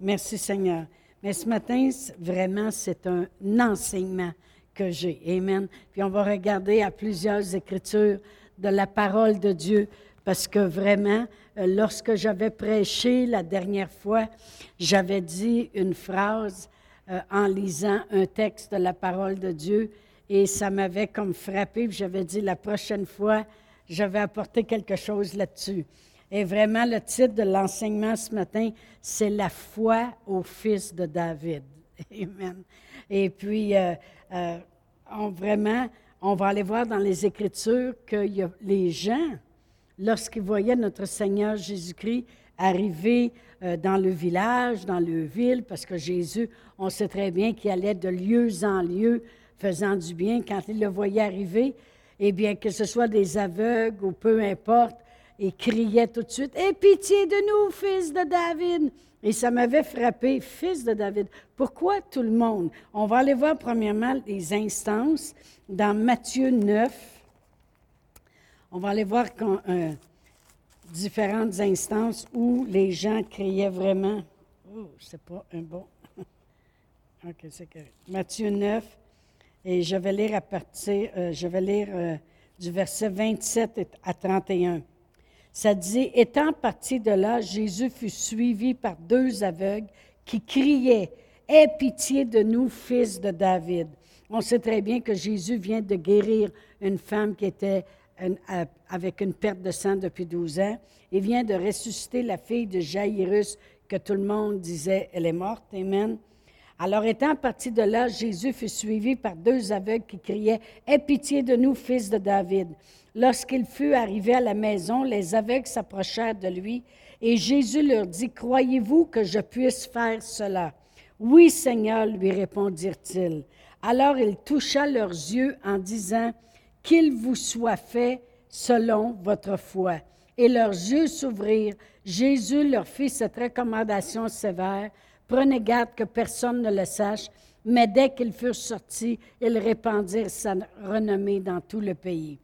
Merci Seigneur. Mais ce matin, vraiment, c'est un enseignement que j'ai. Amen. Puis on va regarder à plusieurs écritures de la parole de Dieu parce que vraiment, euh, lorsque j'avais prêché la dernière fois, j'avais dit une phrase euh, en lisant un texte de la parole de Dieu et ça m'avait comme frappé. J'avais dit la prochaine fois, je vais apporter quelque chose là-dessus. Et vraiment, le titre de l'enseignement ce matin, c'est La foi au Fils de David. Amen. Et puis, euh, euh, on, vraiment, on va aller voir dans les Écritures que les gens, lorsqu'ils voyaient notre Seigneur Jésus-Christ arriver euh, dans le village, dans le ville, parce que Jésus, on sait très bien qu'il allait de lieu en lieu faisant du bien. Quand ils le voyaient arriver, eh bien, que ce soit des aveugles ou peu importe, il criait tout de suite Aie pitié de nous, fils de David. Et ça m'avait frappé, fils de David. Pourquoi tout le monde? On va aller voir premièrement les instances dans Matthieu 9. On va aller voir euh, différentes instances où les gens criaient vraiment. Oh, c'est pas un bon. OK, c'est correct. Matthieu 9. Et je vais lire à partir, euh, je vais lire euh, du verset 27 à 31. Ça dit, étant parti de là, Jésus fut suivi par deux aveugles qui criaient, Aie pitié de nous, fils de David. On sait très bien que Jésus vient de guérir une femme qui était euh, avec une perte de sang depuis 12 ans. Il vient de ressusciter la fille de Jairus que tout le monde disait, elle est morte. Amen. Alors étant parti de là, Jésus fut suivi par deux aveugles qui criaient, Aie pitié de nous, fils de David. Lorsqu'il fut arrivé à la maison, les aveugles s'approchèrent de lui et Jésus leur dit, Croyez-vous que je puisse faire cela? Oui, Seigneur, lui répondirent-ils. Alors il toucha leurs yeux en disant, Qu'il vous soit fait selon votre foi. Et leurs yeux s'ouvrirent. Jésus leur fit cette recommandation sévère. Prenez garde que personne ne le sache, mais dès qu'ils furent sortis, ils répandirent sa renommée dans tout le pays.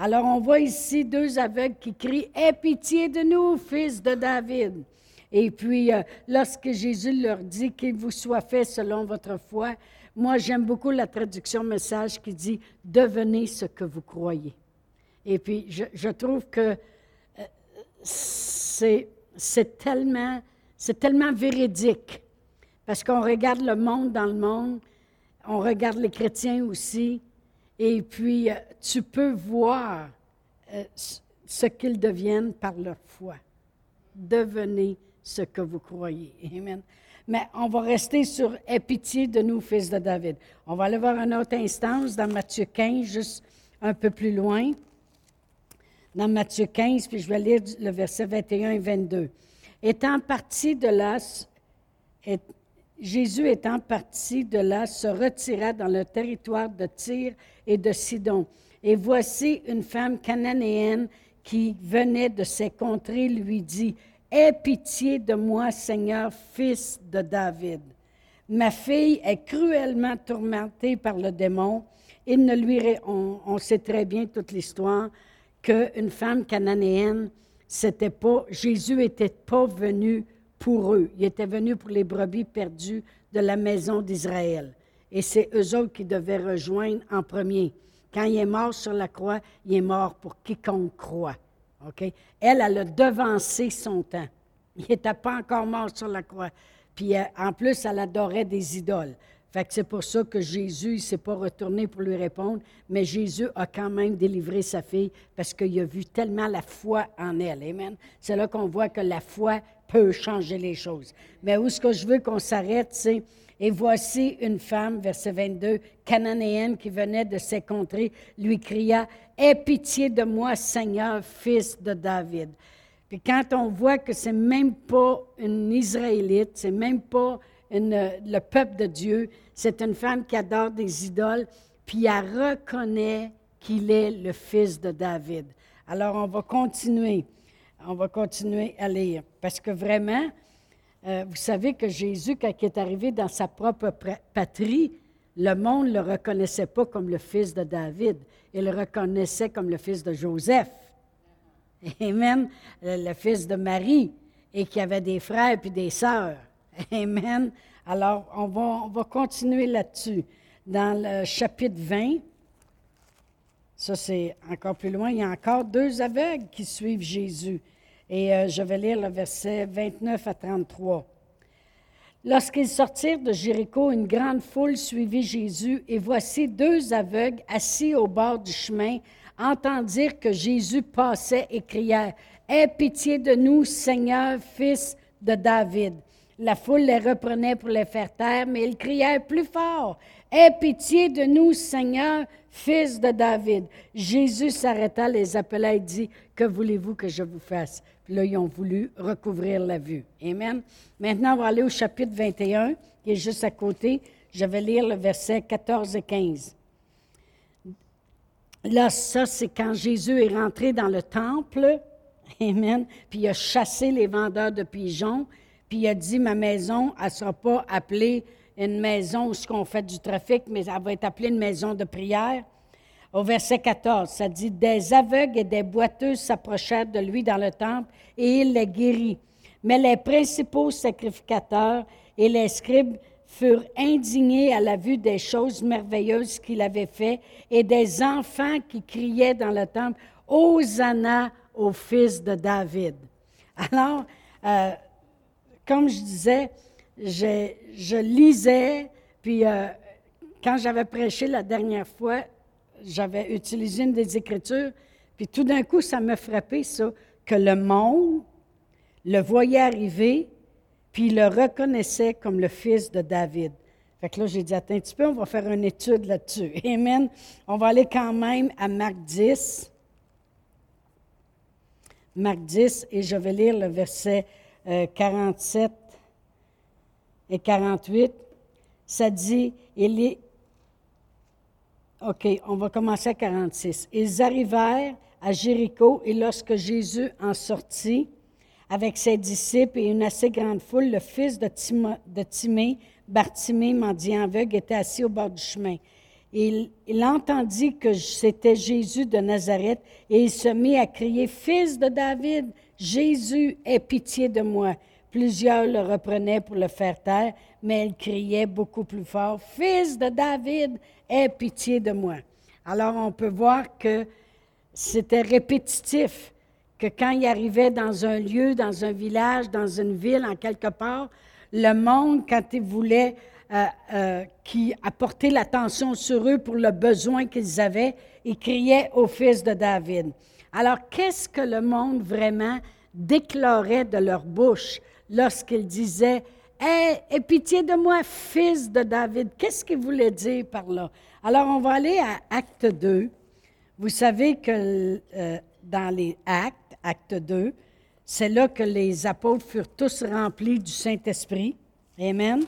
Alors on voit ici deux aveugles qui crient Aie pitié de nous, fils de David. Et puis, euh, lorsque Jésus leur dit qu'il vous soit fait selon votre foi, moi j'aime beaucoup la traduction message qui dit Devenez ce que vous croyez. Et puis, je, trouve que euh, c'est tellement, tellement véridique parce qu'on regarde le monde dans le monde, on regarde les chrétiens aussi, et puis euh, tu peux voir euh, ce qu'ils deviennent par leur foi. Devenez ce que vous croyez. Amen. Mais on va rester sur Aie pitié de nous, fils de David. On va aller voir une autre instance dans Matthieu 15, juste un peu plus loin. Dans Matthieu 15, puis je vais lire le verset 21 et 22. Étant parti de là, Jésus étant parti de là, se retira dans le territoire de Tyr et de Sidon. Et voici une femme cananéenne qui venait de ces contrées lui dit, Aie pitié de moi, Seigneur, fils de David. Ma fille est cruellement tourmentée par le démon. Il ne lui, on, on sait très bien toute l'histoire qu'une femme cananéenne, c'était pas, Jésus n'était pas venu pour eux. Il était venu pour les brebis perdues de la maison d'Israël. Et c'est eux autres qui devaient rejoindre en premier. Quand il est mort sur la croix, il est mort pour quiconque croit. Elle, elle a devancé son temps. Il n'était pas encore mort sur la croix. Puis euh, en plus, elle adorait des idoles. Fait que c'est pour ça que Jésus ne s'est pas retourné pour lui répondre, mais Jésus a quand même délivré sa fille parce qu'il a vu tellement la foi en elle. Amen. C'est là qu'on voit que la foi peut changer les choses. Mais où ce que je veux qu'on s'arrête, c'est et voici une femme, verset 22, cananéenne qui venait de ces contrées, lui cria Aie pitié de moi, Seigneur, fils de David. Puis quand on voit que c'est même pas une Israélite, c'est même pas le peuple de Dieu, c'est une femme qui adore des idoles, puis elle reconnaît qu'il est le fils de David. Alors on va continuer on va continuer à lire. Parce que vraiment, euh, vous savez que Jésus, quand il est arrivé dans sa propre patrie, le monde ne le reconnaissait pas comme le fils de David. Il le reconnaissait comme le fils de Joseph. Et même le fils de Marie, et qui avait des frères puis des sœurs. Amen. Alors, on va, on va continuer là-dessus. Dans le chapitre 20, ça c'est encore plus loin, il y a encore deux aveugles qui suivent Jésus. Et euh, je vais lire le verset 29 à 33. Lorsqu'ils sortirent de Jéricho, une grande foule suivit Jésus, et voici deux aveugles assis au bord du chemin entendirent que Jésus passait et crièrent Aie pitié de nous, Seigneur, fils de David. La foule les reprenait pour les faire taire, mais ils crièrent plus fort Aie pitié de nous, Seigneur, fils de David. Jésus s'arrêta, les appela et dit Que voulez-vous que je vous fasse? Puis là, ils ont voulu recouvrir la vue. Amen. Maintenant, on va aller au chapitre 21, qui est juste à côté. Je vais lire le verset 14 et 15. Là, ça, c'est quand Jésus est rentré dans le temple. Amen. Puis il a chassé les vendeurs de pigeons. Puis il a dit Ma maison, elle ne sera pas appelée une maison où on fait du trafic, mais elle va être appelée une maison de prière. Au verset 14, ça dit Des aveugles et des boiteuses s'approchèrent de lui dans le temple et il les guérit. Mais les principaux sacrificateurs et les scribes furent indignés à la vue des choses merveilleuses qu'il avait faites et des enfants qui criaient dans le temple Hosanna au fils de David. Alors, euh, comme je disais, je, lisais, puis euh, quand j'avais prêché la dernière fois, j'avais utilisé une des Écritures, puis tout d'un coup, ça me frappait, ça, que le monde le voyait arriver, puis il le reconnaissait comme le fils de David. Fait que là, j'ai dit, attends un petit peu, on va faire une étude là-dessus. Amen. On va aller quand même à Marc 10. Marc 10, et je vais lire le verset 47 euh, et 48. Ça dit, il. OK, on va commencer à 46. Ils arrivèrent à Jéricho, et lorsque Jésus en sortit, avec ses disciples et une assez grande foule, le fils de, Timée, Bartimée, mendiant aveugle, était assis au bord du chemin. Il entendit que c'était Jésus de Nazareth et il se mit à crier, Fils de David, Jésus, aie pitié de moi. Plusieurs le reprenaient pour le faire taire, mais il criait beaucoup plus fort, Fils de David, aie pitié de moi. Alors on peut voir que c'était répétitif que quand il arrivait dans un lieu, dans un village, dans une ville, en quelque part, le monde, quand il voulait euh, euh, qui apporter l'attention sur eux pour le besoin qu'ils avaient, il criait au fils de David. Alors, qu'est-ce que le monde vraiment déclarait de leur bouche lorsqu'ils disaient Aie pitié de moi, fils de David. Qu'est-ce qu'il voulait dire par là? Alors, on va aller à Acte 2. Vous savez que euh, dans les Actes, acte 2. C'est là que les apôtres furent tous remplis du Saint-Esprit. Amen.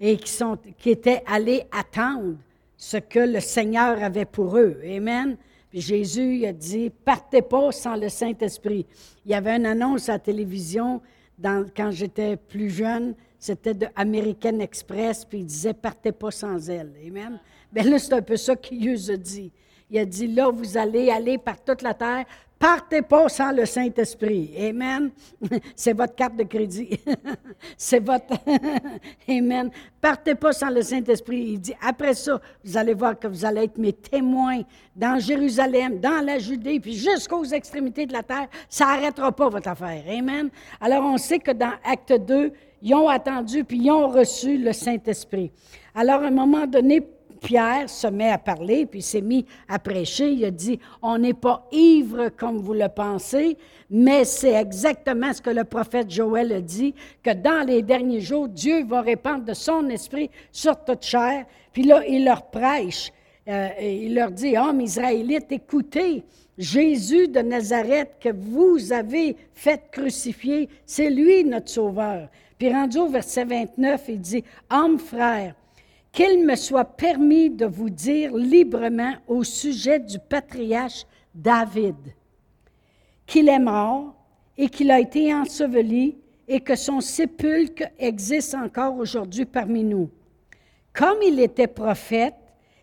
Et qui, qui étaient allés attendre ce que le Seigneur avait pour eux. Amen. Jésus a dit, partez pas sans le Saint-Esprit. Il y avait une annonce à la télévision quand j'étais plus jeune, c'était de American Express, puis il disait, partez pas sans elle. Amen. Bien là, c'est un peu ça qu'il nous a dit. Il a dit, là, vous allez aller par toute la terre, Partez pas sans le Saint-Esprit. Amen. C'est votre carte de crédit. C'est votre. Amen. Partez pas sans le Saint-Esprit. Il dit, après ça, vous allez voir que vous allez être mes témoins dans Jérusalem, dans la Judée, puis jusqu'aux extrémités de la terre. Ça n'arrêtera pas votre affaire. Amen. Alors, on sait que dans Acte 2, ils ont attendu, puis ils ont reçu le Saint-Esprit. Alors, à un moment donné, Pierre se met à parler, puis s'est mis à prêcher. Il a dit, on n'est pas ivre comme vous le pensez, mais c'est exactement ce que le prophète Joël a dit, que dans les derniers jours, Dieu va répandre de son esprit sur toute chair. Puis là, il leur prêche. Euh, il leur dit, hommes israélites, écoutez, Jésus de Nazareth que vous avez fait crucifier, c'est lui notre sauveur. Puis rendu au verset 29, il dit, hommes frères, qu'il me soit permis de vous dire librement au sujet du patriarche David, qu'il est mort et qu'il a été enseveli et que son sépulcre existe encore aujourd'hui parmi nous. Comme il était prophète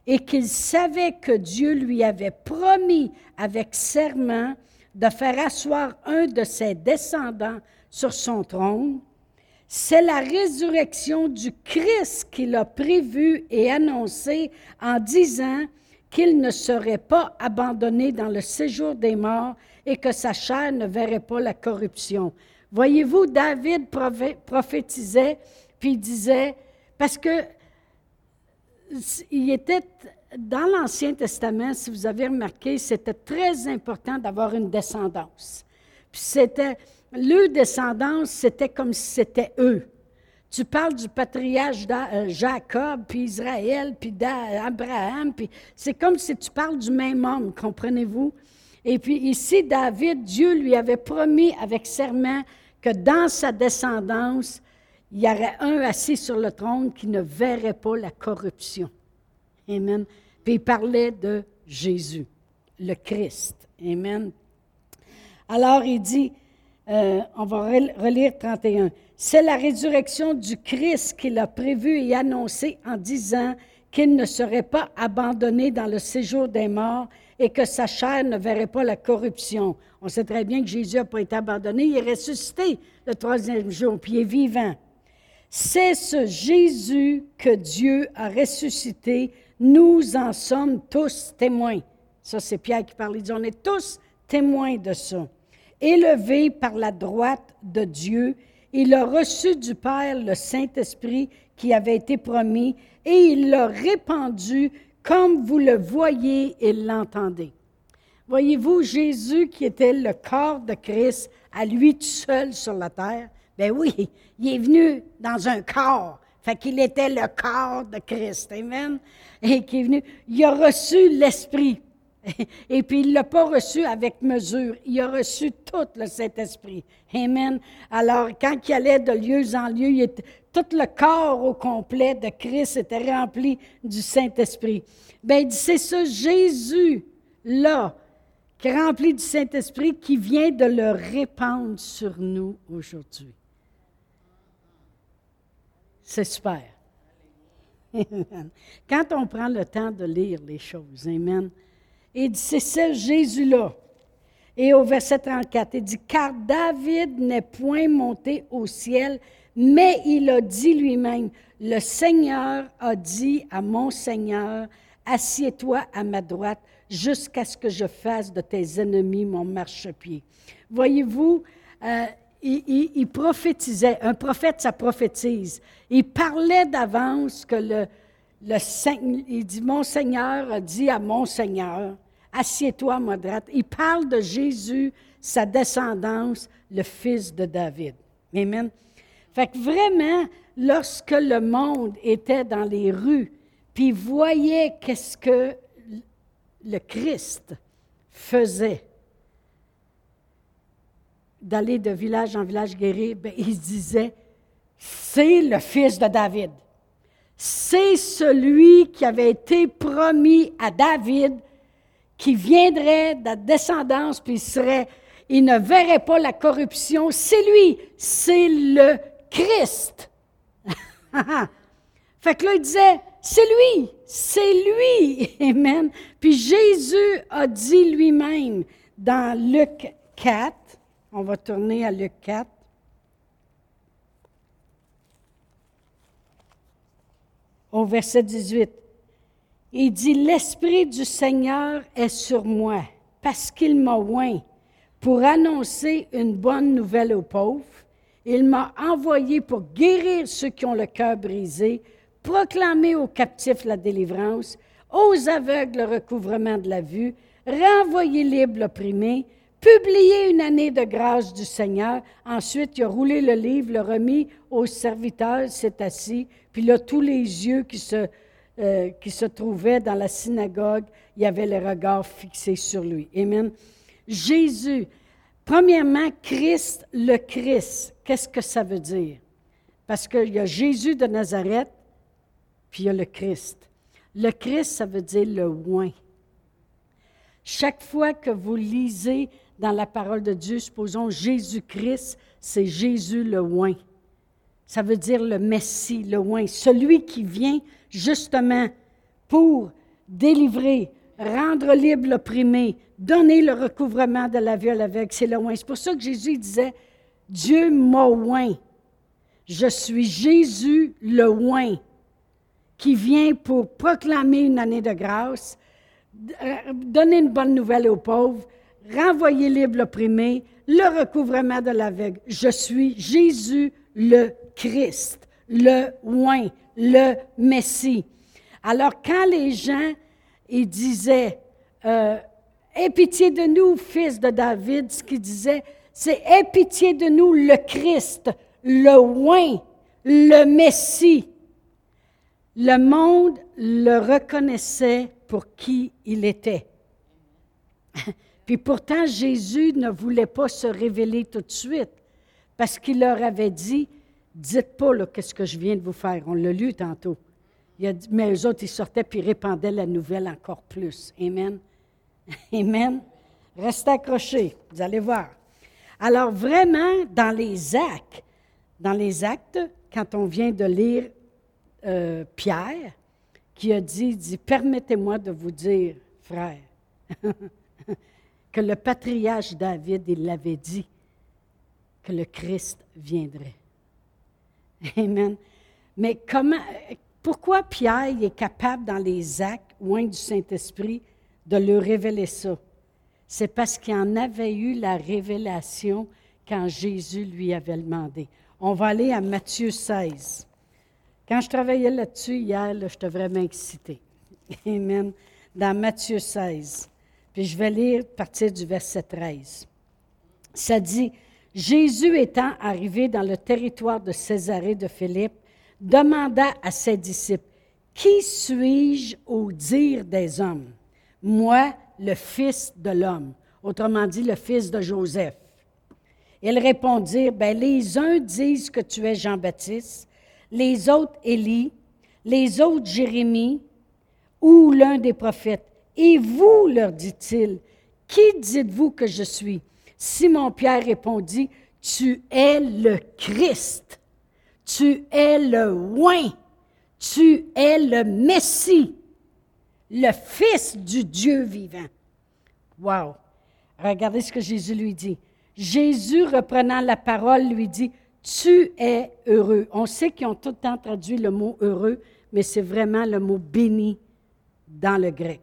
et qu'il savait que Dieu lui avait promis avec serment de faire asseoir un de ses descendants sur son trône, C'est la résurrection du Christ qu'il a prévu et annoncé en disant qu'il ne serait pas abandonné dans le séjour des morts et que sa chair ne verrait pas la corruption. Voyez-vous, David prophétisait, puis disait, parce que il était dans l'Ancien Testament, si vous avez remarqué, c'était très important d'avoir une descendance. Puis c'était, le descendance, c'était comme si c'était eux. Tu parles du patriarche euh, Jacob, puis Israël, puis Abraham, puis c'est comme si tu parles du même homme, comprenez-vous? Et puis ici, David, Dieu lui avait promis avec serment que dans sa descendance, il y aurait un assis sur le trône qui ne verrait pas la corruption. Amen. Puis il parlait de Jésus, le Christ. Amen. Alors il dit, euh, on va relire 31, c'est la résurrection du Christ qu'il a prévu et annoncé en disant qu'il ne serait pas abandonné dans le séjour des morts et que sa chair ne verrait pas la corruption. On sait très bien que Jésus n'a pas été abandonné, il est ressuscité le troisième jour, puis il est vivant. C'est ce Jésus que Dieu a ressuscité. Nous en sommes tous témoins. Ça, c'est Pierre qui parle. Il dit, on est tous témoins de ça. Élevé par la droite de Dieu, il a reçu du Père le Saint-Esprit qui avait été promis et il l'a répandu comme vous le voyez et l'entendez. Voyez-vous, Jésus qui était le corps de Christ, à lui tout seul sur la terre, ben oui, il est venu dans un corps. Fait qu'il était le corps de Christ. Amen. Et qui est venu, il a reçu l'Esprit. Et puis, il ne l'a pas reçu avec mesure. Il a reçu tout le Saint-Esprit. Amen. Alors, quand il allait de lieu en lieu, il tout le corps au complet de Christ était rempli du Saint-Esprit. Bien, c'est ce Jésus-là, qui rempli du Saint-Esprit, qui vient de le répandre sur nous aujourd'hui. C'est super. Quand on prend le temps de lire les choses, Amen. Et c'est ce Jésus-là. Et au verset 34, il dit, car David n'est point monté au ciel, mais il a dit lui-même, le Seigneur a dit à mon Seigneur, assieds-toi à ma droite jusqu'à ce que je fasse de tes ennemis mon marchepied. Voyez-vous, euh, il, prophétisait. Un prophète, ça prophétise. Il parlait d'avance que le, le il dit, mon Seigneur a dit à mon Seigneur, assieds-toi. Il parle de Jésus, sa descendance, le fils de David. Amen. Fait que vraiment, lorsque le monde était dans les rues, puis voyait qu'est-ce que le Christ faisait, d'aller de village en village guérir, ben, il disait, c'est le fils de David. C'est celui qui avait été promis à David, qui viendrait de la descendance, puis il serait, il ne verrait pas la corruption. C'est lui, c'est le Christ. fait que là, il disait, c'est lui, c'est lui. Amen. Puis Jésus a dit lui-même dans Luc 4, on va tourner à Luc 4. Au verset 18. Il dit, L'Esprit du Seigneur est sur moi, parce qu'il m'a oint pour annoncer une bonne nouvelle aux pauvres. Il m'a envoyé pour guérir ceux qui ont le cœur brisé, proclamer aux captifs la délivrance, aux aveugles le recouvrement de la vue, renvoyer libre l'opprimé, publié une année de grâce du Seigneur. Ensuite, il a roulé le livre, le remis au serviteur, s'est assis. Puis là, tous les yeux qui se, euh, qui se trouvaient dans la synagogue, il y avait les regards fixés sur lui. Amen. Jésus, premièrement, Christ, le Christ. Qu'est-ce que ça veut dire? Parce qu'il y a Jésus de Nazareth, puis il y a le Christ. Le Christ, ça veut dire le oint. Chaque fois que vous lisez dans la parole de Dieu, supposons Jésus-Christ, c'est Jésus le oint. Ça veut dire le Messie, le oint, celui qui vient justement pour délivrer, rendre libre l'opprimé, donner le recouvrement de la à l'aveugle, c'est le oint. C'est pour ça que Jésus disait, Dieu m'a oint. Je suis Jésus le oint qui vient pour proclamer une année de grâce, euh, donner une bonne nouvelle aux pauvres, renvoyer libre l'opprimé, le recouvrement de l'aveugle. Je suis Jésus le Christ, le oint, le Messie. Alors quand les gens ils disaient euh, Aie pitié de nous, fils de David, ce qu'ils disaient, c'est Aie pitié de nous, le Christ, le oint, le Messie. Le monde le reconnaissait pour qui il était. Puis pourtant, Jésus ne voulait pas se révéler tout de suite parce qu'il leur avait dit, dites pas qu'est-ce que je viens de vous faire? On l'a lu tantôt. mais eux autres, ils sortaient puis répandaient la nouvelle encore plus. Amen. Amen. Restez accrochés, vous allez voir. Alors vraiment, dans les actes, dans les actes, quand on vient de lire euh, Pierre, qui a dit, dit Permettez-moi de vous dire, frère, que le patriarche David, il l'avait dit, que le Christ viendrait. Amen. Mais comment, pourquoi Pierre est capable dans les actes, loin du Saint-Esprit, de leur révéler ça? C'est parce qu'il en avait eu la révélation quand Jésus lui avait demandé. On va aller à Matthieu 16. Quand je travaillais là-dessus hier, là, j'étais vraiment. Amen. Dans Matthieu 16. Puis je vais lire à partir du verset 13. Ça dit Jésus étant arrivé dans le territoire de Césarée de Philippe, demanda à ses disciples Qui suis-je au dire des hommes? Moi, le Fils de l'homme, autrement dit, le Fils de Joseph. Ils répondirent ben, Les uns disent que tu es Jean-Baptiste les autres Élie, les autres Jérémie ou l'un des prophètes. Et vous, leur dit-il, qui dites-vous que je suis? Simon-Pierre répondit, Tu es le Christ, tu es le oint, tu es le Messie, le Fils du Dieu vivant. Wow! Regardez ce que Jésus lui dit. Jésus, reprenant la parole, lui dit, tu es heureux. On sait qu'ils ont tout le temps traduit le mot heureux, mais c'est vraiment le mot béni dans le grec.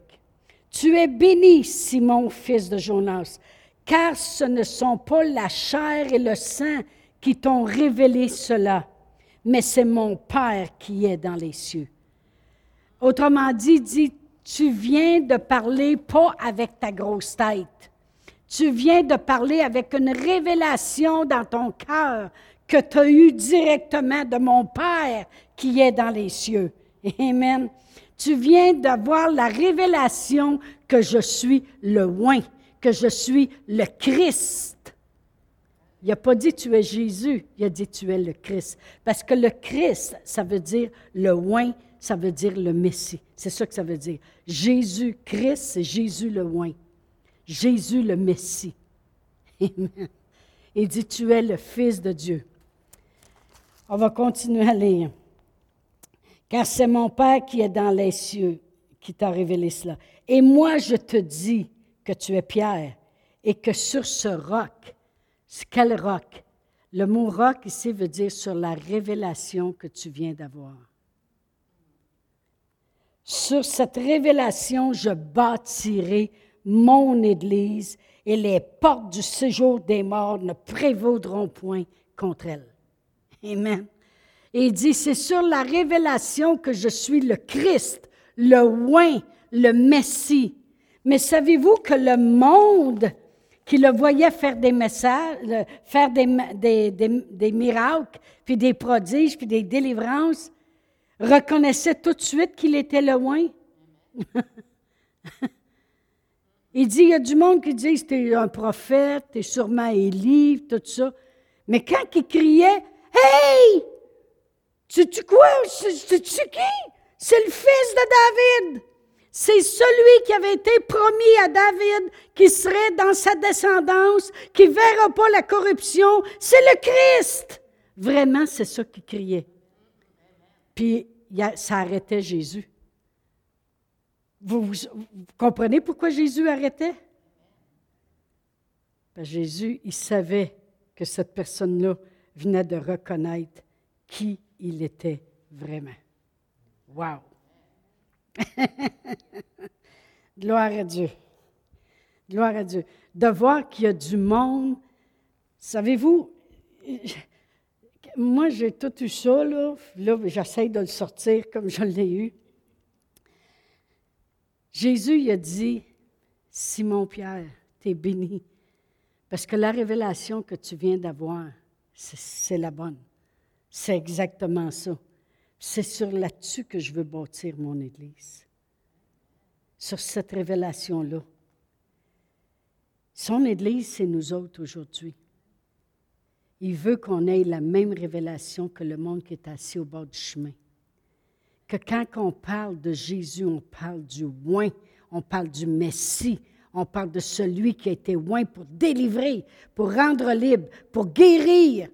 Tu es béni, Simon, fils de Jonas, car ce ne sont pas la chair et le sang qui t'ont révélé cela, mais c'est mon Père qui est dans les cieux. Autrement dit, dit, tu viens de parler pas avec ta grosse tête. Tu viens de parler avec une révélation dans ton cœur que tu as eu directement de mon Père qui est dans les cieux. Amen. Tu viens d'avoir la révélation que je suis le oint, que je suis le Christ. Il n'a pas dit tu es Jésus, il a dit tu es le Christ. Parce que le Christ, ça veut dire le oint, ça veut dire le Messie. C'est ça que ça veut dire. Jésus, Christ, c'est Jésus le oint. Jésus le Messie. Amen. Il dit tu es le Fils de Dieu. On va continuer à lire. Car c'est mon Père qui est dans les cieux qui t'a révélé cela. Et moi, je te dis que tu es Pierre et que sur ce roc, quel roc? Le mot roc ici veut dire sur la révélation que tu viens d'avoir. Sur cette révélation, je bâtirai mon Église et les portes du séjour des morts ne prévaudront point contre elle. Amen. Et il dit, c'est sur la révélation que je suis le Christ, le oint, le Messie. Mais savez-vous que le monde qui le voyait faire des messages, faire des, miracles, puis des prodiges, puis des délivrances, reconnaissait tout de suite qu'il était le oint? il dit, il y a du monde qui dit, c'était un prophète, es sûrement Élie, tout ça. Mais quand il criait, Hey! Tu-tu quoi? C'est-tu qui? C'est le fils de David. C'est celui qui avait été promis à David, qui serait dans sa descendance, qui ne verra pas la corruption. C'est le Christ. Vraiment, c'est ça qu'il criait. Puis, ça arrêtait Jésus. Vous, comprenez pourquoi Jésus arrêtait? Jésus, il savait que cette personne-là venait de reconnaître qui il était vraiment. Wow! Gloire à Dieu. Gloire à Dieu. De voir qu'il y a du monde. Savez-vous, moi j'ai tout eu ça, là. J'essaie de le sortir comme je l'ai eu. Jésus, il a dit Simon-Pierre, tu es béni. Parce que la révélation que tu viens d'avoir, c'est la bonne. C'est exactement ça. C'est sur là-dessus que je veux bâtir mon Église. Sur cette révélation-là. Son Église, c'est nous autres aujourd'hui. Il veut qu'on ait la même révélation que le monde qui est assis au bord du chemin. Que quand on parle de Jésus, on parle du oint, on parle du Messie, on parle de celui qui a été oint pour délivrer, pour rendre libre, pour guérir,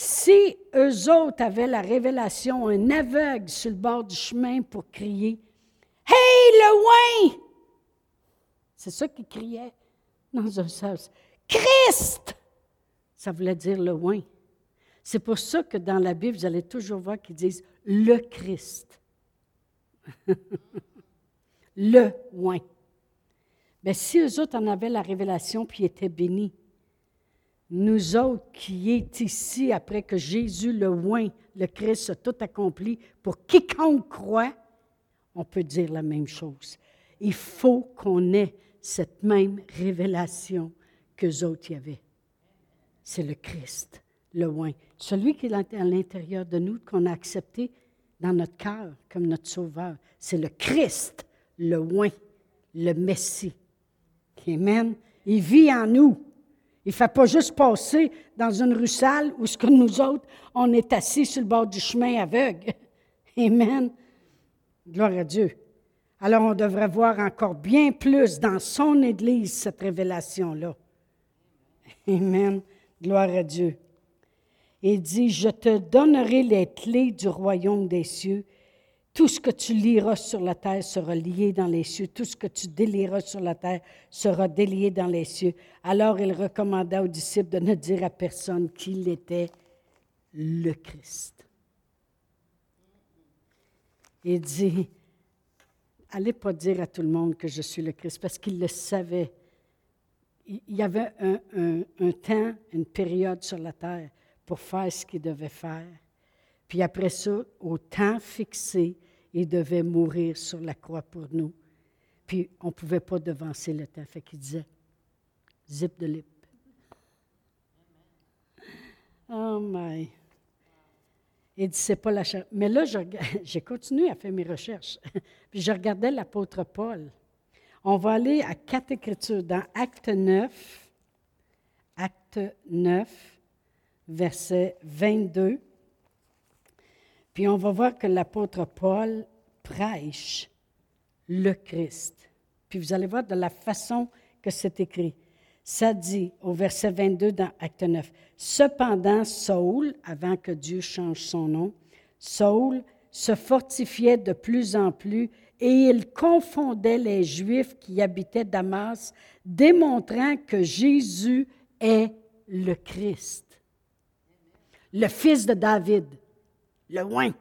si eux autres avaient la révélation, un aveugle sur le bord du chemin pour crier Hey, le oin! C'est ça qu'ils criaient dans un sens. Christ! Ça voulait dire le oin. C'est pour ça que dans la Bible, vous allez toujours voir qu'ils disent le Christ. le oin. Mais si eux autres en avaient la révélation puis étaient bénis, nous autres qui est ici après que Jésus le oint, le Christ a tout accompli, pour quiconque croit, on peut dire la même chose. Il faut qu'on ait cette même révélation que autres y avaient. C'est le Christ, le oint. Celui qui est à l'intérieur de nous, qu'on a accepté dans notre cœur comme notre sauveur. C'est le Christ, le oint, le Messie. Amen. Il vit en nous. Il ne fait pas juste passer dans une rue sale où ce que nous autres, on est assis sur le bord du chemin aveugle. Amen. Gloire à Dieu. Alors on devrait voir encore bien plus dans son Église cette révélation-là. Amen. Gloire à Dieu. Il dit, je te donnerai les clés du royaume des cieux. Tout ce que tu liras sur la terre sera lié dans les cieux. Tout ce que tu délieras sur la terre sera délié dans les cieux. Alors il recommanda aux disciples de ne dire à personne qu'il était le Christ. Il dit, allez pas dire à tout le monde que je suis le Christ, parce qu'il le savait. Il y avait un, un temps, une période sur la terre pour faire ce qu'il devait faire. Puis après ça, au temps fixé, il devait mourir sur la croix pour nous. Puis on ne pouvait pas devancer le temps. Fait qu'il disait, zip de lip. Oh my. Il dit, c'est pas la. Mais là, j'ai continué à faire mes recherches. Puis je regardais l'apôtre Paul. On va aller à quatre écritures dans Acte 9, Acte 9, verset 22. Puis on va voir que l'apôtre Paul prêche le Christ. Puis vous allez voir de la façon que c'est écrit. Ça dit au verset 22 dans Acte 9. Cependant, Saul, avant que Dieu change son nom, Saul se fortifiait de plus en plus et il confondait les Juifs qui habitaient Damas, démontrant que Jésus est le Christ, le fils de David loin.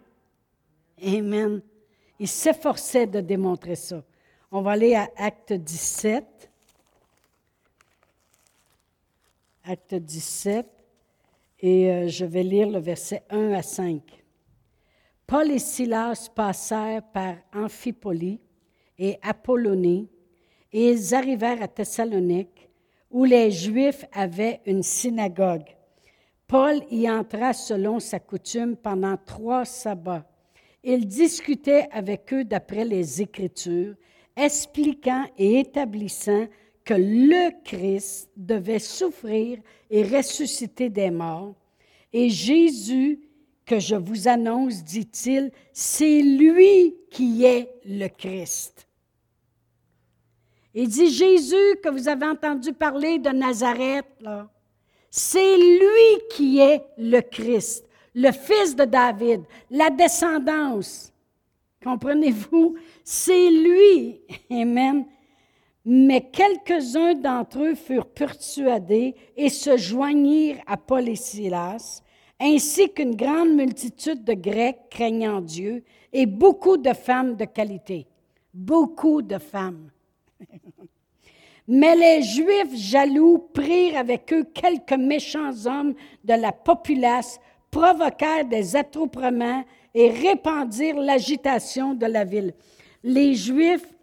Amen. Il s'efforçait de démontrer ça. On va aller à Acte 17. Acte 17. Et euh, je vais lire le verset 1 à 5. Paul et Silas passèrent par Amphipolis et Apollonie, et ils arrivèrent à Thessalonique, où les Juifs avaient une synagogue. Paul y entra selon sa coutume pendant trois sabbats. Il discutait avec eux d'après les Écritures, expliquant et établissant que le Christ devait souffrir et ressusciter des morts. Et Jésus, que je vous annonce, dit-il, c'est lui qui est le Christ. Il dit Jésus que vous avez entendu parler de Nazareth, là. C'est lui qui est le Christ, le fils de David, la descendance. Comprenez-vous? C'est lui. Amen. Mais quelques-uns d'entre eux furent persuadés et se joignirent à Paul et Silas, ainsi qu'une grande multitude de Grecs craignant Dieu et beaucoup de femmes de qualité. Beaucoup de femmes. Mais les Juifs jaloux prirent avec eux quelques méchants hommes de la populace, provoquèrent des attroupements et répandirent l'agitation de la ville. Les Juifs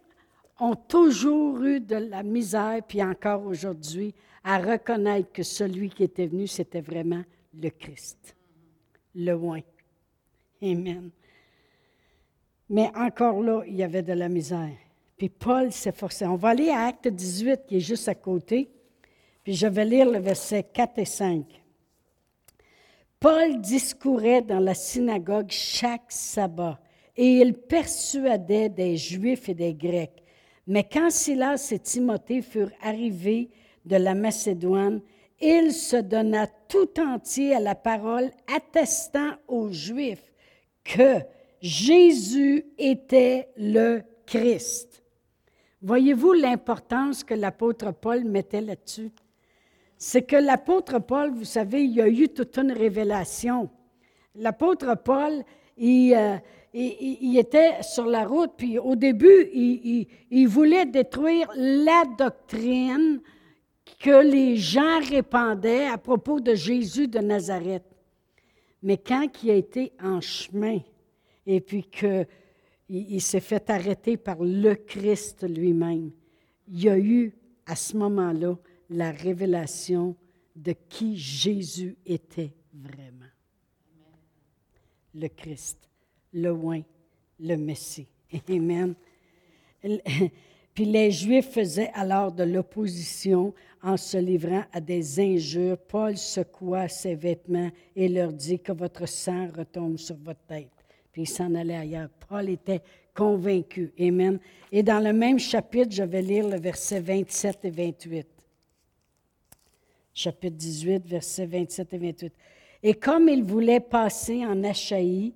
ont toujours eu de la misère, puis encore aujourd'hui, à reconnaître que celui qui était venu, c'était vraiment le Christ, le loin. Amen. Mais encore là, il y avait de la misère. Puis Paul forcé. On va aller à Acte 18, qui est juste à côté. Puis je vais lire le verset 4 et 5. Paul discourait dans la synagogue chaque sabbat et il persuadait des Juifs et des Grecs. Mais quand Silas et Timothée furent arrivés de la Macédoine, il se donna tout entier à la parole, attestant aux Juifs que Jésus était le Christ. Voyez-vous l'importance que l'apôtre Paul mettait là-dessus? C'est que l'apôtre Paul, vous savez, il y a eu toute une révélation. L'apôtre Paul, il, euh, il, était sur la route, puis au début, il, voulait détruire la doctrine que les gens répandaient à propos de Jésus de Nazareth. Mais quand il a été en chemin, et puis qu'il il, s'est fait arrêter par le Christ lui-même, il y a eu à ce moment-là la révélation de qui Jésus était vraiment. Le Christ le oin, le Messie. Amen. Puis les Juifs faisaient alors de l'opposition en se livrant à des injures. Paul secoua ses vêtements et leur dit que votre sang retombe sur votre tête. Puis il s'en allait ailleurs. Paul était convaincu. Amen. Et dans le même chapitre, je vais lire le verset 27 et 28. Chapitre 18, versets 27 et 28. Et comme il voulait passer en Achaïe,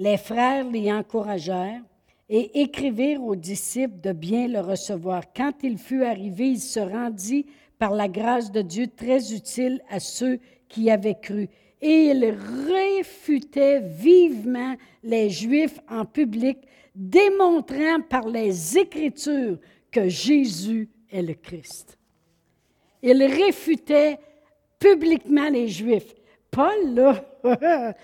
les frères l'y encouragèrent et écrivirent aux disciples de bien le recevoir. Quand il fut arrivé, il se rendit par la grâce de Dieu très utile à ceux qui avaient cru. Et il réfutait vivement les Juifs en public, démontrant par les Écritures que Jésus est le Christ. Il réfutait publiquement les Juifs. Paul, là,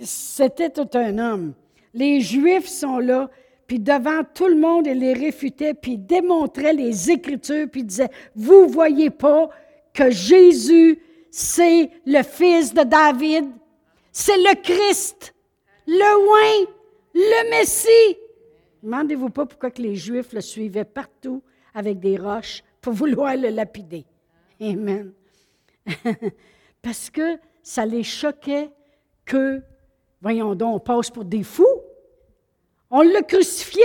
c'était tout un homme. Les Juifs sont là, puis devant tout le monde, il les réfutait, puis démontrait les Écritures, puis disait, vous voyez pas que Jésus, c'est le fils de David, c'est le Christ, le oin, le Messie. Demandez-vous pas pourquoi les Juifs le suivaient partout avec des roches pour vouloir le lapider. Amen. Parce que ça les choquait que, voyons donc, on passe pour des fous. On l'a crucifié.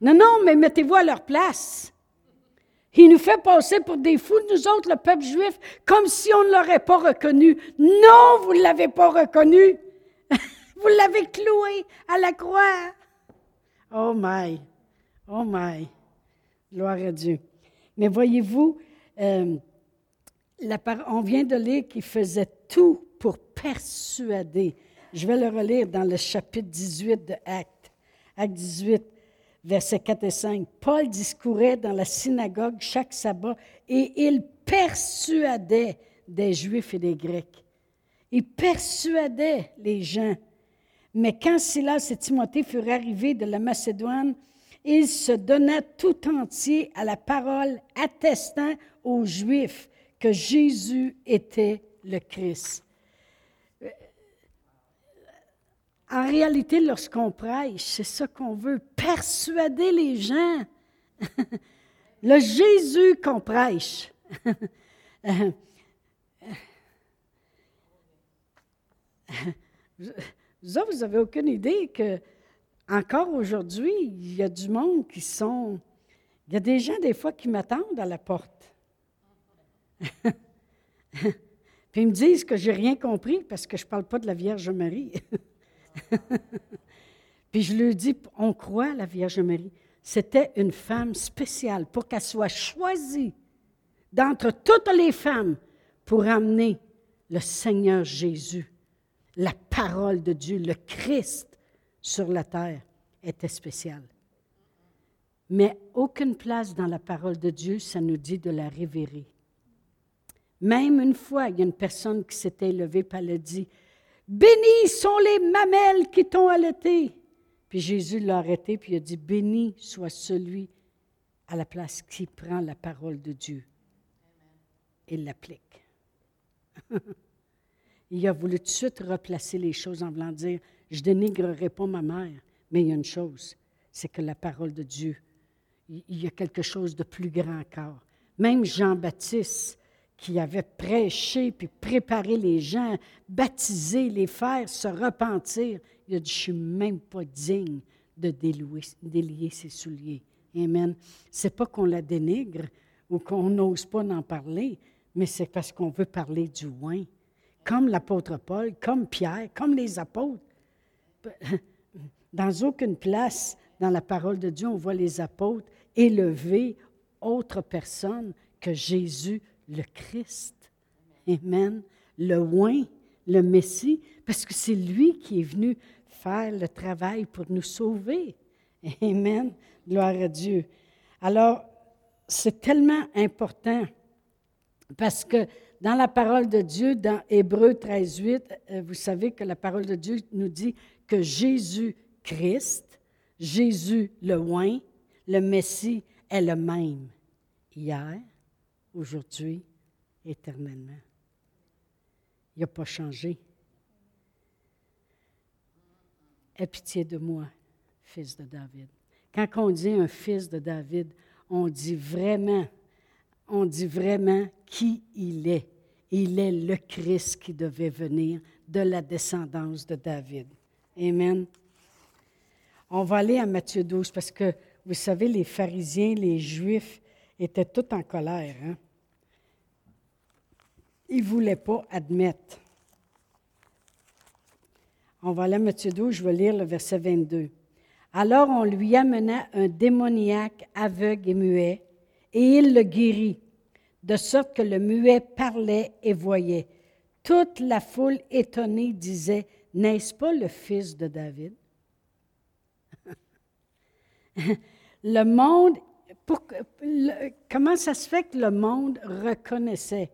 Non, non, mais mettez-vous à leur place. Il nous fait passer pour des fous, nous autres, le peuple juif, comme si on ne l'aurait pas reconnu. Non, vous ne l'avez pas reconnu. vous l'avez cloué à la croix. Oh my, oh my, gloire à Dieu. Mais voyez-vous, euh, on vient de lire qu'il faisait tout pour persuader. Je vais le relire dans le chapitre 18 de Actes. Acte 18, versets 4 et 5. Paul discourait dans la synagogue chaque sabbat et il persuadait des Juifs et des Grecs. Il persuadait les gens. Mais quand Silas et Timothée furent arrivés de la Macédoine, il se donna tout entier à la parole, attestant aux Juifs que Jésus était le Christ. En réalité, lorsqu'on prêche, c'est ça qu'on veut, persuader les gens. Le Jésus qu'on prêche. Vous, n'avez aucune idée que encore aujourd'hui, il y a du monde qui sont. Il y a des gens, des fois, qui m'attendent à la porte. Puis ils me disent que j'ai rien compris parce que je ne parle pas de la Vierge Marie. Puis je lui dis, on croit la Vierge Marie. c'était une femme spéciale pour qu'elle soit choisie d'entre toutes les femmes pour amener le Seigneur Jésus, la parole de Dieu, le Christ sur la terre était spéciale. Mais aucune place dans la parole de Dieu, ça nous dit de la révérer. Même une fois, il y a une personne qui s'était levée et elle a dit Bénis sont les mamelles qui t'ont allaité. Puis Jésus l'a arrêté puis il a dit Béni soit celui à la place qui prend la parole de Dieu et l'applique. il a voulu tout de suite replacer les choses en voulant dire Je dénigrerai pas ma mère, mais il y a une chose c'est que la parole de Dieu, il y a quelque chose de plus grand encore. Même Jean-Baptiste, qui avait prêché puis préparé les gens, baptisé, les faire se repentir. Il a dit, je ne suis même pas digne de délier ses souliers. Amen. C'est pas qu'on la dénigre ou qu'on n'ose pas en parler, mais c'est parce qu'on veut parler du loin. Comme l'apôtre Paul, comme Pierre, comme les apôtres. Dans aucune place dans la parole de Dieu, on voit les apôtres élever autre personne que Jésus le Christ. Amen. Le oin, le Messie, parce que c'est lui qui est venu faire le travail pour nous sauver. Amen. Gloire à Dieu. Alors, c'est tellement important parce que dans la parole de Dieu, dans Hébreu 13, 8, euh, vous savez que la parole de Dieu nous dit que Jésus-Christ, Jésus le oin, le Messie est le même hier, aujourd'hui, éternellement. Il n'a pas changé. Aie pitié de moi, fils de David. Quand on dit un fils de David, on dit vraiment, on dit vraiment qui il est. Il est le Christ qui devait venir de la descendance de David. Amen. On va aller à Matthieu 12 parce que, vous savez, les pharisiens, les juifs, étaient tout en colère. Hein? Ils ne voulaient pas admettre. On va aller à Matthieu 12, je vais lire le verset 22. Alors on lui amena un démoniaque aveugle et muet, et il le guérit, de sorte que le muet parlait et voyait. Toute la foule étonnée disait, N'est-ce pas le fils de David? le monde comment ça se fait que le monde reconnaissait?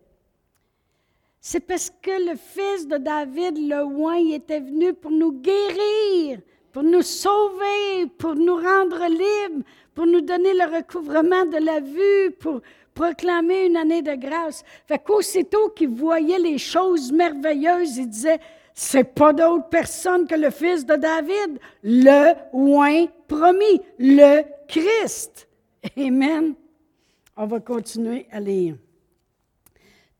C'est parce que le fils de David, le oin, était venu pour nous guérir, pour nous sauver, pour nous rendre libres, pour nous donner le recouvrement de la vue, pour proclamer une année de grâce. Fait qu'aussitôt qu'il voyait les choses merveilleuses, il disait, c'est pas d'autre personne que le fils de David, le oin promis, le Christ. Amen. On va continuer à lire.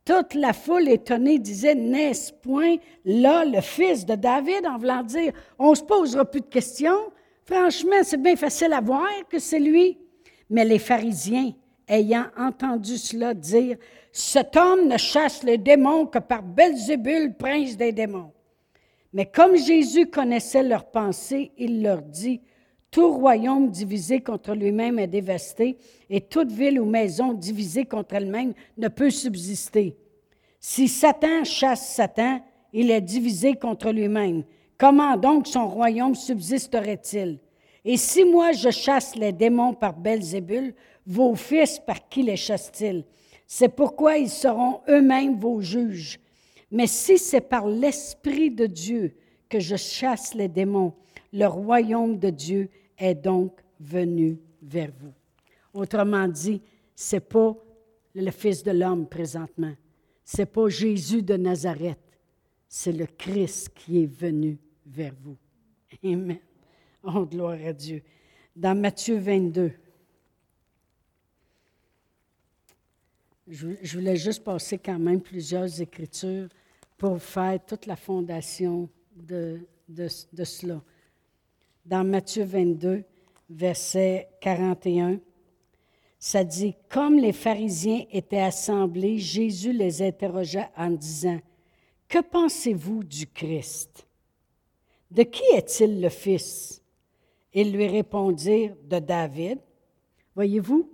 Toute la foule étonnée disait, n'est-ce point là le fils de David, en voulant dire, on ne se posera plus de questions. Franchement, c'est bien facile à voir que c'est lui. Mais les pharisiens, ayant entendu cela dire, cet homme ne chasse les démons que par Belzébul, prince des démons. Mais comme Jésus connaissait leurs pensées, il leur dit, tout royaume divisé contre lui-même est dévasté, et toute ville ou maison divisée contre elle-même ne peut subsister. Si Satan chasse Satan, il est divisé contre lui-même. Comment donc son royaume subsisterait-il? Et si moi je chasse les démons par Belzébul, vos fils par qui les chassent-ils? C'est pourquoi ils seront eux-mêmes vos juges. Mais si c'est par l'Esprit de Dieu que je chasse les démons, le royaume de Dieu est donc venu vers vous. Autrement dit, ce n'est pas le Fils de l'homme présentement. Ce n'est pas Jésus de Nazareth. C'est le Christ qui est venu vers vous. Amen. Oh, gloire à Dieu. Dans Matthieu 22, je voulais juste passer quand même plusieurs écritures pour faire toute la fondation de, de, de cela dans Matthieu 22, verset 41, ça dit, comme les pharisiens étaient assemblés, Jésus les interrogea en disant, Que pensez-vous du Christ? De qui est-il le Fils? Ils lui répondirent de David. Voyez-vous,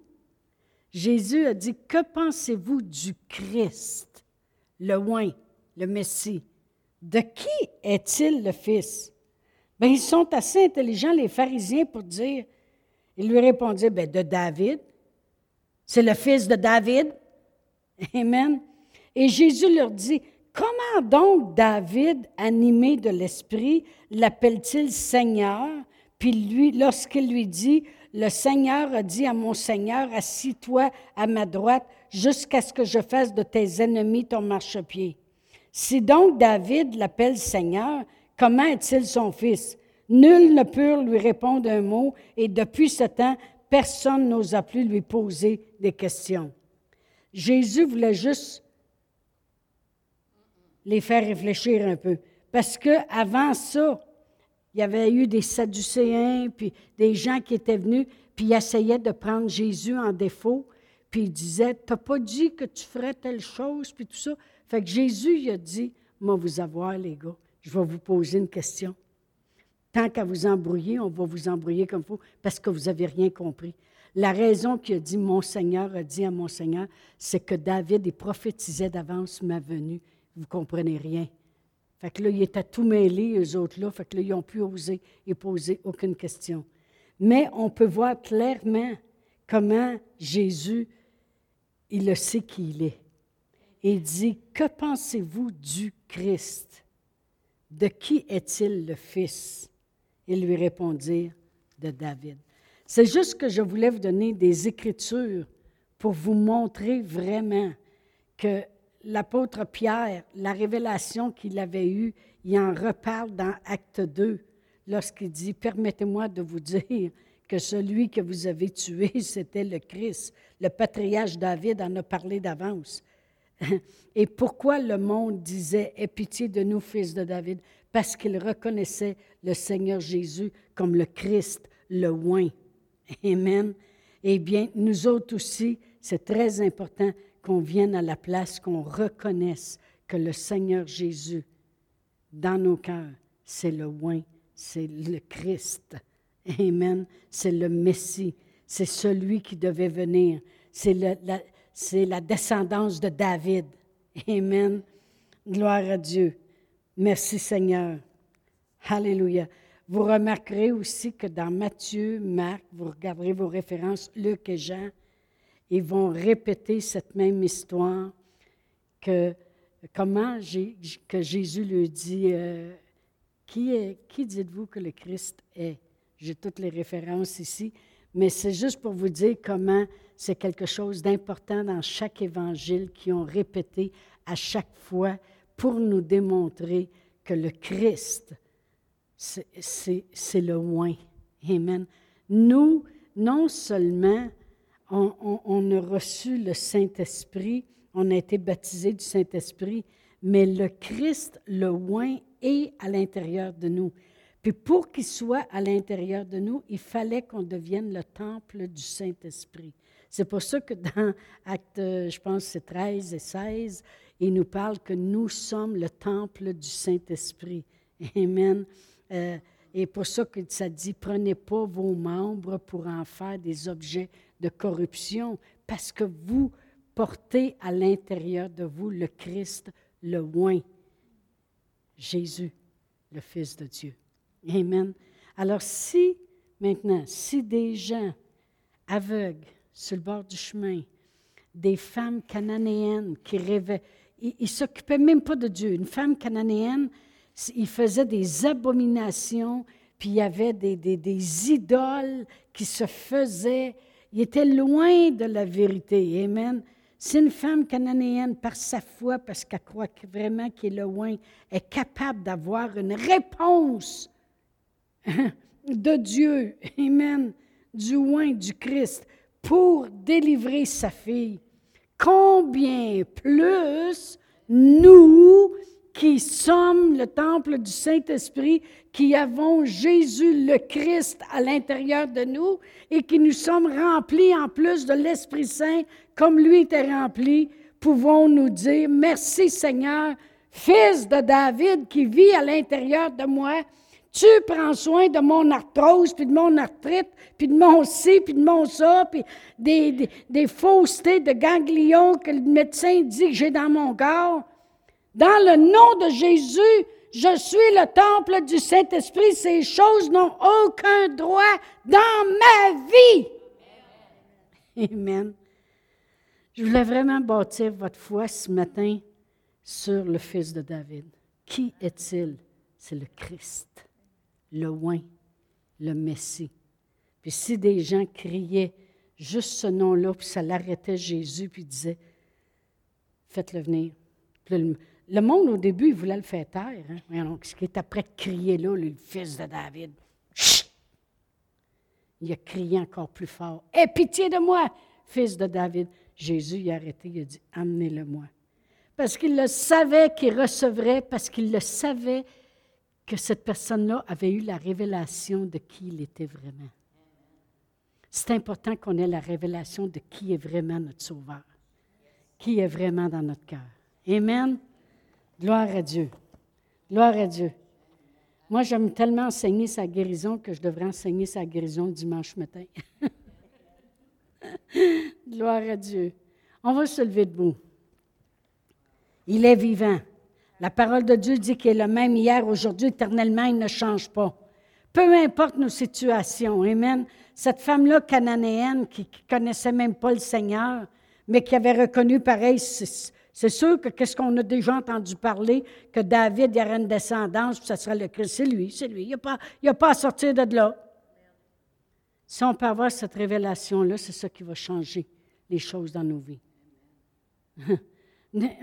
Jésus a dit, que pensez-vous du Christ, le oint, le Messie? De qui est-il le Fils? Ils sont assez intelligents, les pharisiens, pour dire, ils lui répondirent, bien, de David. C'est le Fils de David. Amen. Et Jésus leur dit, comment donc David, animé de l'Esprit, l'appelle-t-il Seigneur? Puis lui, lorsqu'il lui dit, le Seigneur a dit à mon Seigneur, assis-toi à ma droite jusqu'à ce que je fasse de tes ennemis ton marchepied. Si donc David l'appelle Seigneur, comment est-il son fils? Nul ne peut lui répondre un mot, et depuis ce temps, personne n'osa plus lui poser des questions. Jésus voulait juste les faire réfléchir un peu. Parce que avant ça, il y avait eu des Sadducéens, puis des gens qui étaient venus, puis ils essayaient de prendre Jésus en défaut, puis ils disaient, t'as pas dit que tu ferais telle chose, puis tout ça. Fait que Jésus, il a dit, moi, vous avoir, les gars, je vais vous poser une question. Tant qu'à vous embrouiller, on va vous embrouiller comme faut, parce que vous n'avez rien compris. La raison qu'il a dit, mon Seigneur a dit à mon Seigneur, c'est que David, il prophétisait d'avance ma venue. Vous comprenez rien. Fait que là, ils étaient tout mêlés, eux autres-là. Fait que là, ils n'ont pu oser et poser aucune question. Mais on peut voir clairement comment Jésus, il le sait qui il est. Il dit, que pensez-vous du Christ? De qui est-il le Fils? Ils lui répondirent, de David. C'est juste que je voulais vous donner des écritures pour vous montrer vraiment que l'apôtre Pierre, la révélation qu'il avait eue, il en reparle dans Acte 2 lorsqu'il dit, Permettez-moi de vous dire que celui que vous avez tué, c'était le Christ. Le patriarche David en a parlé d'avance. Et pourquoi le monde disait, Aie pitié de nous, fils de David? Parce qu'il reconnaissait le Seigneur Jésus comme le Christ, le oint. Amen. Eh bien, nous autres aussi, c'est très important qu'on vienne à la place, qu'on reconnaisse que le Seigneur Jésus, dans nos cœurs, c'est le oint, c'est le Christ. Amen. C'est le Messie. C'est celui qui devait venir. C'est la, la descendance de David. Amen. Gloire à Dieu. Merci Seigneur. Alléluia. Vous remarquerez aussi que dans Matthieu, Marc, vous regarderez vos références, Luc et Jean, ils vont répéter cette même histoire que comment que Jésus lui dit euh, Qui, est, qui dites-vous que le Christ est? J'ai toutes les références ici, mais c'est juste pour vous dire comment c'est quelque chose d'important dans chaque évangile qui ont répété à chaque fois pour nous démontrer que le Christ, c'est le moins. Amen. Nous, non seulement on, a reçu le Saint-Esprit, on a été baptisé du Saint-Esprit, mais le Christ, le oint, est à l'intérieur de nous. Puis pour qu'il soit à l'intérieur de nous, il fallait qu'on devienne le temple du Saint-Esprit. C'est pour ça que dans Acte, je pense, c'est 13 et 16, il nous parle que nous sommes le temple du Saint-Esprit. Amen. Euh, et pour ça que ça dit, prenez pas vos membres pour en faire des objets de corruption, parce que vous portez à l'intérieur de vous le Christ, le oint, Jésus, le Fils de Dieu. Amen. Alors si, maintenant, si des gens aveugles sur le bord du chemin, des femmes cananéennes qui rêvaient, ils ne s'occupaient même pas de Dieu. Une femme cananéenne, il faisait des abominations, puis il y avait des, idoles qui se faisaient il était loin de la vérité. Amen. Si une femme cananéenne, par sa foi, parce qu'elle croit vraiment qu'il est loin, est capable d'avoir une réponse de Dieu, Amen, du loin du Christ, pour délivrer sa fille, combien plus nous qui sommes le temple du Saint-Esprit, qui avons Jésus le Christ à l'intérieur de nous et qui nous sommes remplis en plus de l'Esprit Saint comme lui était rempli, pouvons nous dire, merci Seigneur, Fils de David qui vit à l'intérieur de moi, Tu prends soin de mon arthrose, puis de mon arthrite, puis de mon ci, puis de mon ça, puis des, des, faussetés de ganglions que le médecin dit que j'ai dans mon corps. Dans le nom de Jésus, je suis le temple du Saint-Esprit. Ces choses n'ont aucun droit dans ma vie. Amen. Je voulais vraiment bâtir votre foi ce matin sur le Fils de David. Qui est-il? C'est le Christ, le oint, le Messie. Puis si des gens criaient juste ce nom-là, puis ça l'arrêtait Jésus, puis disait, faites-le venir. le, monde, au début, il voulait le faire taire. Hein? ce qui est après crier là, le fils de David. Il a crié encore plus fort. Aie pitié de moi, fils de David. Jésus il a arrêté, il a dit, amenez-le-moi. Parce qu'il le savait qu'il recevrait, parce qu'il le savait que cette personne-là avait eu la révélation de qui il était vraiment. C'est important qu'on ait la révélation de qui est vraiment notre Sauveur, qui est vraiment dans notre cœur. Amen. Gloire à Dieu. Gloire à Dieu. Moi, j'aime tellement enseigner sa guérison que je devrais enseigner sa guérison dimanche matin. Gloire à Dieu. On va se lever debout. Il est vivant. La parole de Dieu dit qu'il est le même hier, aujourd'hui, éternellement, il ne change pas. Peu importe nos situations. Amen. Cette femme-là cananéenne qui ne connaissait même pas le Seigneur, mais qui avait reconnu pareil, c'est sûr que qu'est-ce qu'on a déjà entendu parler, que David, il y aurait une descendance, puis ça serait le Christ. C'est lui, c'est lui. Il n'y a, a, pas à sortir de là. Si on peut avoir cette révélation-là, c'est ça qui va changer les choses dans nos vies.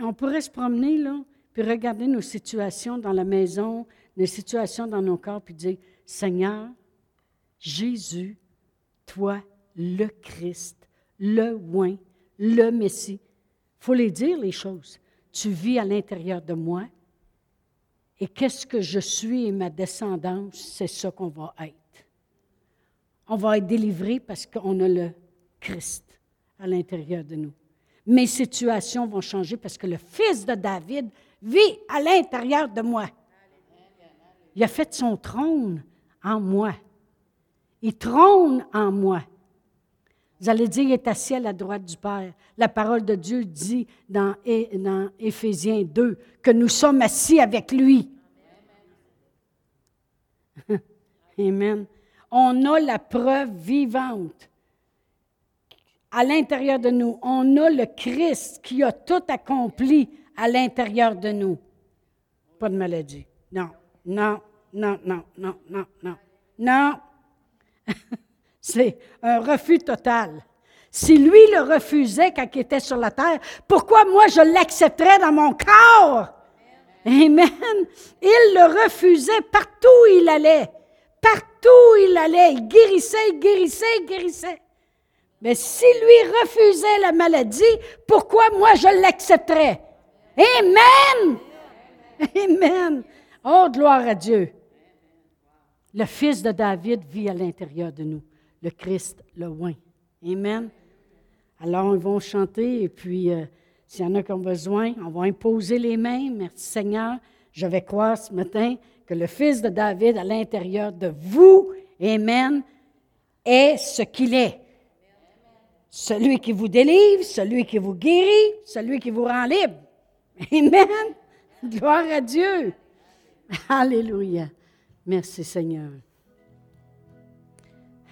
on pourrait se promener, là, puis regarder nos situations dans la maison, nos situations dans nos corps, puis dire, Seigneur, Jésus, toi, le Christ, le oint, le Messie. Il faut les dire, les choses. Tu vis à l'intérieur de moi. Et qu'est-ce que je suis et ma descendance, c'est ça qu'on va être. On va être délivré parce qu'on a le Christ à l'intérieur de nous. Mes situations vont changer parce que le Fils de David vit à l'intérieur de moi. Il a fait son trône en moi. Il trône en moi. Vous allez dire, il est assis à la droite du Père. La parole de Dieu dit dans, dans Éphésiens 2 que nous sommes assis avec lui. Amen. On a la preuve vivante à l'intérieur de nous. On a le Christ qui a tout accompli à l'intérieur de nous. Pas de maladie. Non, non, non, non, non, non, non. Non. C'est un refus total. Si lui le refusait quand il était sur la terre, pourquoi moi je l'accepterais dans mon corps? Amen. Il le refusait partout où il allait. Partout où il allait. Il guérissait, il guérissait, il guérissait. Mais si lui refusait la maladie, pourquoi moi je l'accepterais? Amen! Amen! Oh, gloire à Dieu! Le Fils de David vit à l'intérieur de nous, le Christ, le oint. Amen. Alors, ils vont chanter et puis, euh, s'il y en a qui ont besoin, on va imposer les mains. Merci Seigneur. Je vais croire ce matin que le Fils de David à l'intérieur de vous, Amen, est ce qu'il est. Celui qui vous délivre, celui qui vous guérit, celui qui vous rend libre. Amen. Gloire à Dieu. Alléluia. Merci Seigneur.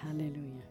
Alléluia.